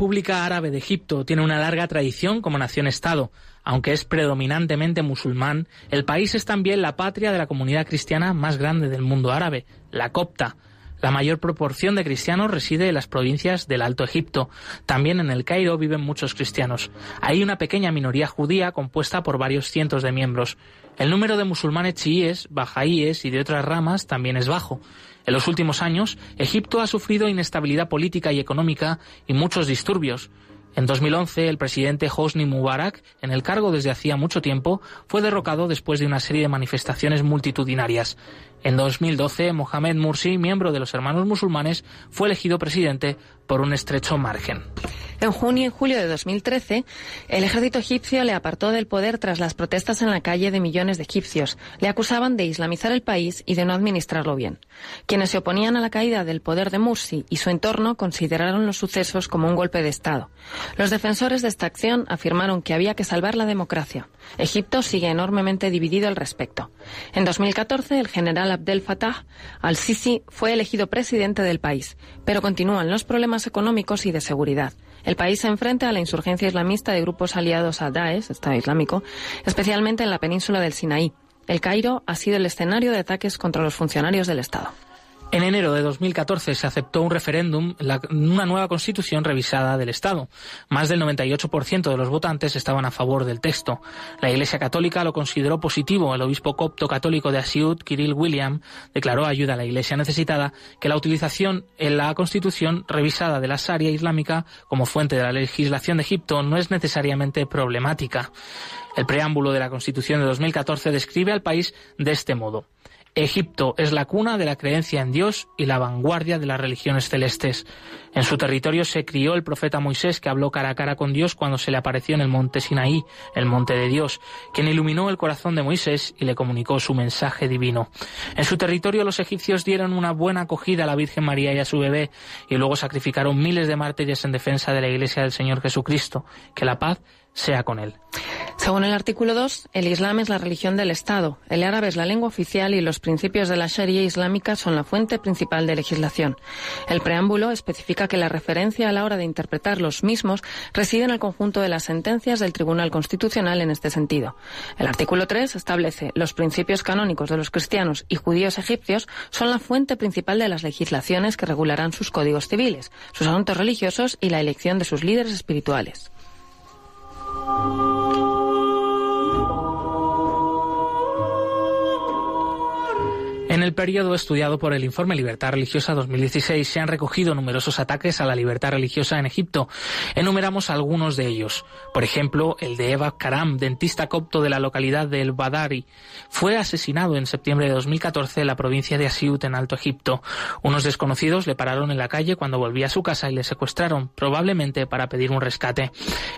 República Árabe de Egipto tiene una larga tradición como nación-estado. Aunque es predominantemente musulmán, el país es también la patria de la comunidad cristiana más grande del mundo árabe, la copta. La mayor proporción de cristianos reside en las provincias del Alto Egipto. También en el Cairo viven muchos cristianos. Hay una pequeña minoría judía compuesta por varios cientos de miembros. El número de musulmanes chiíes, bajaíes y de otras ramas también es bajo. En los últimos años, Egipto ha sufrido inestabilidad política y económica y muchos disturbios. En 2011, el presidente Hosni Mubarak, en el cargo desde hacía mucho tiempo, fue derrocado después de una serie de manifestaciones multitudinarias. En 2012, Mohamed Mursi, miembro de los Hermanos Musulmanes, fue elegido presidente por un estrecho margen. En junio y julio de 2013, el ejército egipcio le apartó del poder tras las protestas en la calle de millones de egipcios. Le acusaban de islamizar el país y de no administrarlo bien. Quienes se oponían a la caída del poder de Mursi y su entorno consideraron los sucesos como un golpe de Estado. Los defensores de esta acción afirmaron que había que salvar la democracia. Egipto sigue enormemente dividido al respecto. En 2014, el general Abdel Fattah al-Sisi fue elegido presidente del país, pero continúan los problemas económicos y de seguridad. El país se enfrenta a la insurgencia islamista de grupos aliados a Daesh, Estado Islámico, especialmente en la península del Sinaí. El Cairo ha sido el escenario de ataques contra los funcionarios del Estado. En enero de 2014 se aceptó un referéndum, una nueva constitución revisada del Estado. Más del 98% de los votantes estaban a favor del texto. La Iglesia Católica lo consideró positivo. El obispo copto católico de Asiut, Kirill William, declaró ayuda a la Iglesia necesitada que la utilización en la constitución revisada de la Sharia islámica como fuente de la legislación de Egipto no es necesariamente problemática. El preámbulo de la Constitución de 2014 describe al país de este modo. Egipto es la cuna de la creencia en Dios y la vanguardia de las religiones celestes. En su territorio se crió el profeta Moisés que habló cara a cara con Dios cuando se le apareció en el monte Sinaí, el monte de Dios, quien iluminó el corazón de Moisés y le comunicó su mensaje divino. En su territorio los egipcios dieron una buena acogida a la Virgen María y a su bebé y luego sacrificaron miles de mártires en defensa de la Iglesia del Señor Jesucristo. Que la paz Según el artículo 2, el Islam es la religión del Estado, el árabe es la lengua oficial y los principios de la Sharia islámica son la fuente principal de legislación. El preámbulo especifica que la referencia a la hora de interpretar los mismos reside en el conjunto de las sentencias del Tribunal Constitucional en este sentido. El artículo 3 establece los principios canónicos de los cristianos y judíos egipcios son la fuente principal de las legislaciones que regularán sus códigos civiles, sus asuntos religiosos y la elección de sus líderes espirituales. うん。En el periodo estudiado por el informe Libertad Religiosa 2016 se han recogido numerosos ataques a la libertad religiosa en Egipto. Enumeramos algunos de ellos. Por ejemplo, el de Eva Karam, dentista copto de la localidad de El Badari. Fue asesinado en septiembre de 2014 en la provincia de Asiut, en Alto Egipto. Unos desconocidos le pararon en la calle cuando volvía a su casa y le secuestraron, probablemente para pedir un rescate.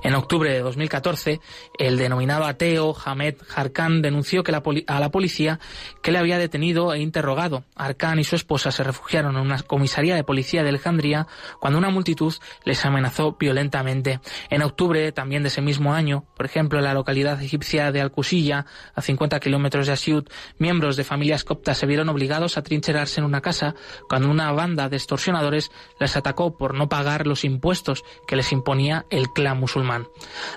En octubre de 2014, el denominado ateo Hamed Harkan denunció que a la policía que le había detenido e interrogado. Arcán y su esposa se refugiaron en una comisaría de policía de Alejandría cuando una multitud les amenazó violentamente. En octubre también de ese mismo año, por ejemplo, en la localidad egipcia de Al-Qusiyya, a 50 kilómetros de Asiut, miembros de familias coptas se vieron obligados a trincherarse en una casa cuando una banda de extorsionadores les atacó por no pagar los impuestos que les imponía el clan musulmán.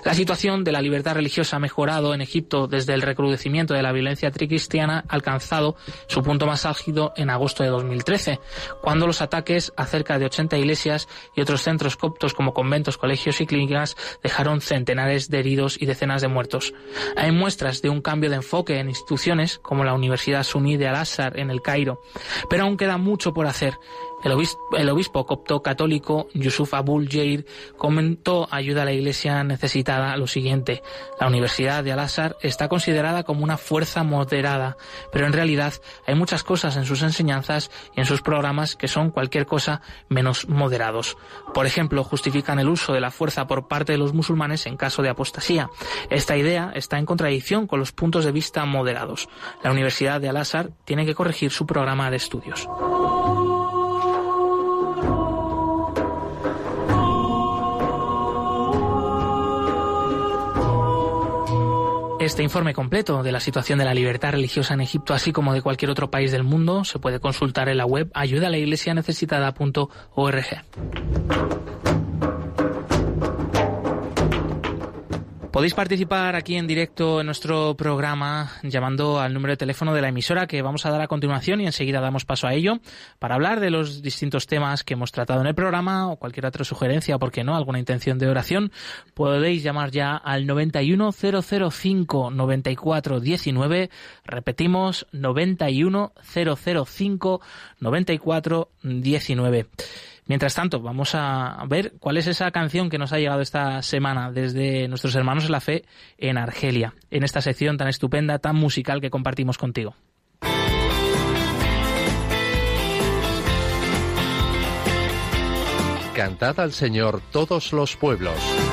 La situación de la libertad religiosa ha mejorado en Egipto desde el recrudecimiento de la violencia tricristiana alcanzado su punto más álgido en agosto de 2013, cuando los ataques a cerca de 80 iglesias y otros centros coptos como conventos, colegios y clínicas dejaron centenares de heridos y decenas de muertos. Hay muestras de un cambio de enfoque en instituciones como la Universidad Suní de Al-Azhar en el Cairo, pero aún queda mucho por hacer. El obispo, copto católico Yusuf Abul Jair comentó ayuda a la iglesia necesitada lo siguiente. La Universidad de Al-Azhar está considerada como una fuerza moderada, pero en realidad hay muchas cosas en sus enseñanzas y en sus programas que son cualquier cosa menos moderados. Por ejemplo, justifican el uso de la fuerza por parte de los musulmanes en caso de apostasía. Esta idea está en contradicción con los puntos de vista moderados. La Universidad de Al-Azhar tiene que corregir su programa de estudios. Este informe completo de la situación de la libertad religiosa en Egipto, así como de cualquier otro país del mundo, se puede consultar en la web ayudalaiglesianecesitada.org. Podéis participar aquí en directo en nuestro programa llamando al número de teléfono de la emisora que vamos a dar a continuación y enseguida damos paso a ello para hablar de los distintos temas que hemos tratado en el programa o cualquier otra sugerencia, porque no, alguna intención de oración. Podéis llamar ya al 91005 9419. Repetimos 91005 9419. Mientras tanto, vamos a ver cuál es esa canción que nos ha llegado esta semana desde nuestros hermanos en la fe en Argelia, en esta sección tan estupenda, tan musical que compartimos contigo. Cantad al Señor todos los pueblos.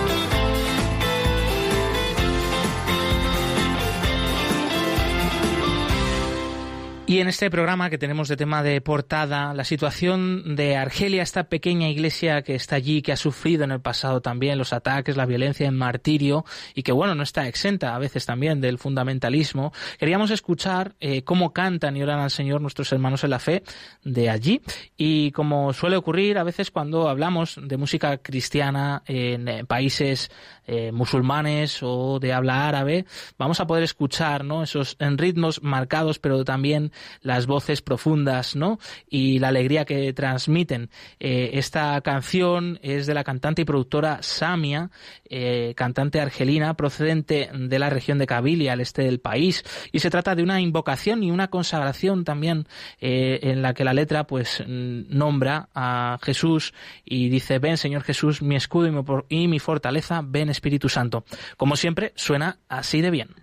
Y en este programa que tenemos de tema de portada, la situación de Argelia, esta pequeña iglesia que está allí, que ha sufrido en el pasado también los ataques, la violencia, el martirio, y que bueno, no está exenta a veces también del fundamentalismo, queríamos escuchar eh, cómo cantan y oran al Señor nuestros hermanos en la fe de allí. Y como suele ocurrir a veces cuando hablamos de música cristiana en eh, países eh, musulmanes o de habla árabe, vamos a poder escuchar ¿no? esos en ritmos marcados, pero también las voces profundas, ¿no? Y la alegría que transmiten. Eh, esta canción es de la cantante y productora Samia, eh, cantante argelina procedente de la región de Kabilia, al este del país, y se trata de una invocación y una consagración también eh, en la que la letra pues nombra a Jesús y dice ven Señor Jesús mi escudo y mi, y mi fortaleza ven Espíritu Santo como siempre suena así de bien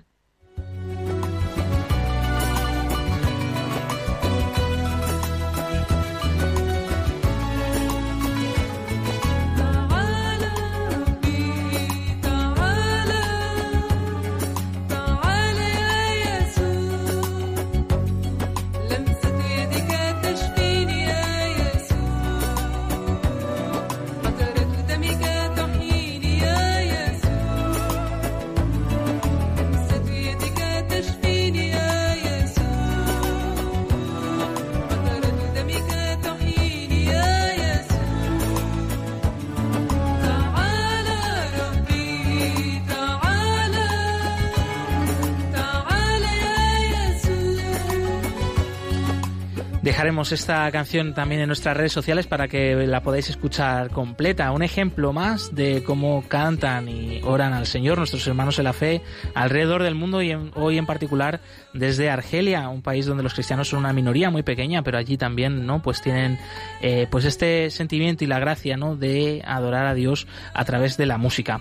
Dejaremos esta canción también en nuestras redes sociales para que la podáis escuchar completa. Un ejemplo más de cómo cantan y oran al Señor nuestros hermanos en la fe alrededor del mundo y hoy en particular desde Argelia, un país donde los cristianos son una minoría muy pequeña, pero allí también, ¿no? Pues tienen eh, pues este sentimiento y la gracia, ¿no? De adorar a Dios a través de la música.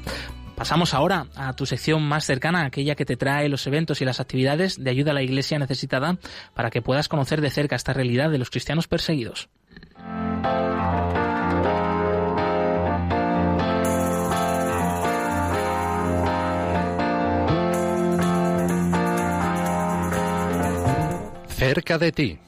Pasamos ahora a tu sección más cercana, aquella que te trae los eventos y las actividades de ayuda a la Iglesia necesitada para que puedas conocer de cerca esta realidad de los cristianos perseguidos. Cerca de ti.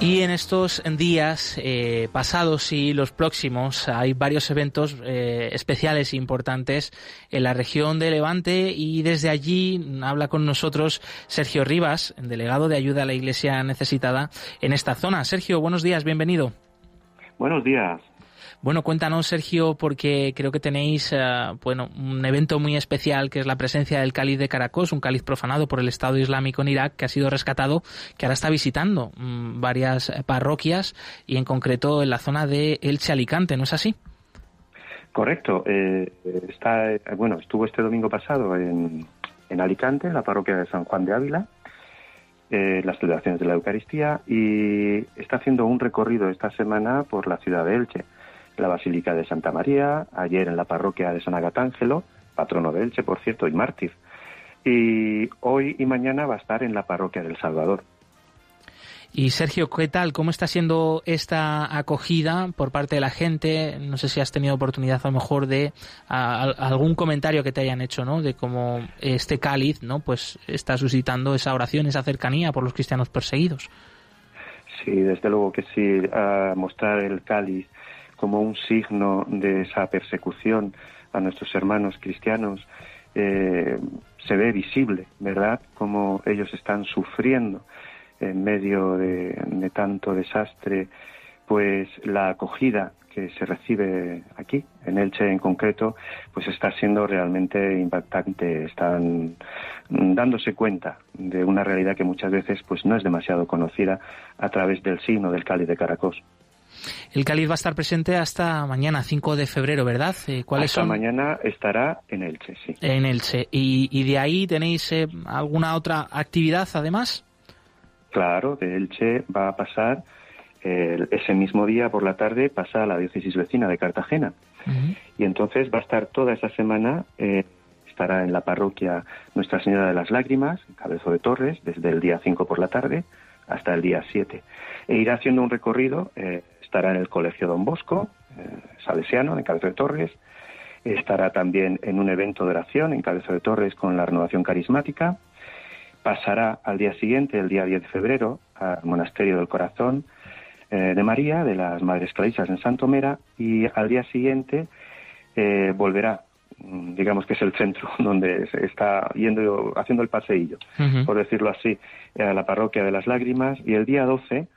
Y en estos días eh, pasados y los próximos hay varios eventos eh, especiales e importantes en la región de Levante y desde allí habla con nosotros Sergio Rivas, delegado de ayuda a la Iglesia necesitada en esta zona. Sergio, buenos días, bienvenido. Buenos días. Bueno, cuéntanos, Sergio, porque creo que tenéis eh, bueno, un evento muy especial que es la presencia del cáliz de Caracos, un cáliz profanado por el Estado Islámico en Irak que ha sido rescatado, que ahora está visitando mm, varias parroquias y en concreto en la zona de Elche Alicante, ¿no es así? Correcto. Eh, está, eh, bueno, estuvo este domingo pasado en, Alicante, en la parroquia de San Juan de Ávila, las celebraciones de la Eucaristía y está haciendo un recorrido esta semana por la ciudad de Elche la Basílica de Santa María, ayer en la parroquia de San Agatángelo, patrono de Elche, por cierto, y mártir. Y hoy y mañana va a estar en la parroquia del Salvador. Y Sergio, ¿qué tal? ¿Cómo está siendo esta acogida por parte de la gente? No sé si has tenido oportunidad a lo mejor de algún comentario que te hayan hecho, ¿no? De cómo este cáliz, ¿no? Pues está suscitando esa oración, esa cercanía por los cristianos perseguidos. Sí, desde luego que sí. A mostrar el cáliz como un signo de esa persecución a nuestros hermanos cristianos, eh, se ve visible, ¿verdad?, como ellos están sufriendo en medio de, tanto desastre, pues la acogida que se recibe aquí, en Elche en concreto, pues está siendo realmente impactante. Están dándose cuenta de una realidad que muchas veces pues no es demasiado conocida a través del signo del cáliz de Caracos. El cáliz va a estar presente hasta mañana, 5 de febrero, ¿verdad? Eh, ¿Cuáles hasta mañana estará en Elche, sí. En Elche. ¿Y, de ahí tenéis eh, alguna otra actividad además? Claro, de Elche va a pasar ese mismo día por la tarde pasa a la diócesis vecina de Cartagena. Y entonces va a estar toda esa semana, eh, estará en la parroquia Nuestra Señora de las Lágrimas, en Cabezo de Torres, desde el día 5 por la tarde hasta el día 7. E irá haciendo un recorrido estará en el Colegio Don Bosco, eh, Salesiano, en Cabezo de Torres, estará también en un evento de oración en Cabezo de Torres con la renovación carismática, pasará al día siguiente, el día 10 de febrero, al Monasterio del Corazón eh, de María, de las Madres Clarisas en Santomera, y al día siguiente eh, volverá mm, digamos que es el centro [LAUGHS] donde se está yendo haciendo el paseillo, por decirlo así, a la parroquia de las lágrimas. Y el día 12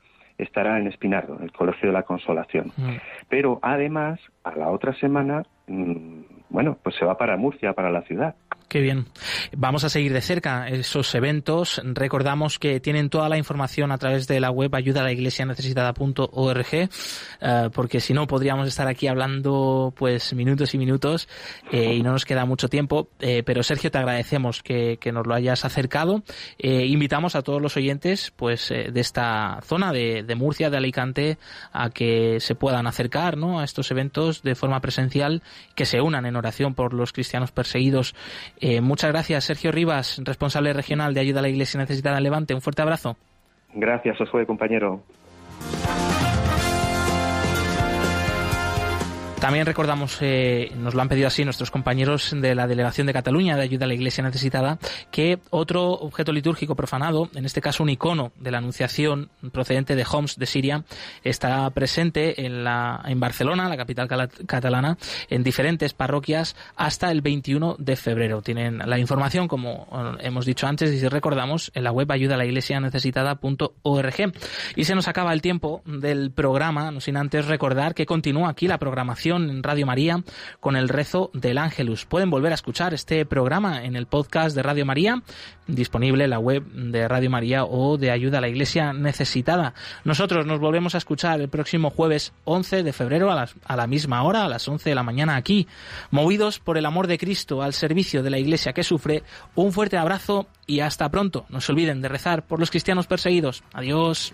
estará en Espinardo, en el Colegio de la Consolación. Mm. Pero además, a la otra semana, mm, bueno, pues se va para Murcia, para la ciudad. Qué bien. Vamos a seguir de cerca esos eventos. Recordamos que tienen toda la información a través de la web ayuda a la iglesia necesitada.org, eh, porque si no podríamos estar aquí hablando pues minutos y minutos eh, y no nos queda mucho tiempo. Eh, pero Sergio, te agradecemos que, nos lo hayas acercado. invitamos a todos los oyentes pues de esta zona de, de, Murcia, de Alicante, a que se puedan acercar ¿no? a estos eventos de forma presencial, que se unan en oración por los cristianos perseguidos eh, muchas gracias, Sergio Rivas, responsable regional de Ayuda a la Iglesia Necesitada en Levante. Un fuerte abrazo. Gracias, fue compañero. También recordamos, eh, nos lo han pedido así nuestros compañeros de la Delegación de Cataluña de Ayuda a la Iglesia Necesitada, que otro objeto litúrgico profanado, en este caso un icono de la Anunciación procedente de Homs de Siria, está presente en, la, en Barcelona, la capital catalana, en diferentes parroquias hasta el 21 de febrero. Tienen la información, como hemos dicho antes, y si recordamos, en la web ayuda la iglesia necesitada.org. Y se nos acaba el tiempo del programa, no sin antes recordar que continúa aquí la programación en Radio María con el rezo del Ángelus. Pueden volver a escuchar este programa en el podcast de Radio María, disponible en la web de Radio María o de Ayuda a la Iglesia Necesitada. Nosotros nos volvemos a escuchar el próximo jueves 11 de febrero a, a la misma hora, a las 11 de la mañana aquí, movidos por el amor de Cristo al servicio de la Iglesia que sufre. Un fuerte abrazo y hasta pronto. No se olviden de rezar por los cristianos perseguidos. Adiós.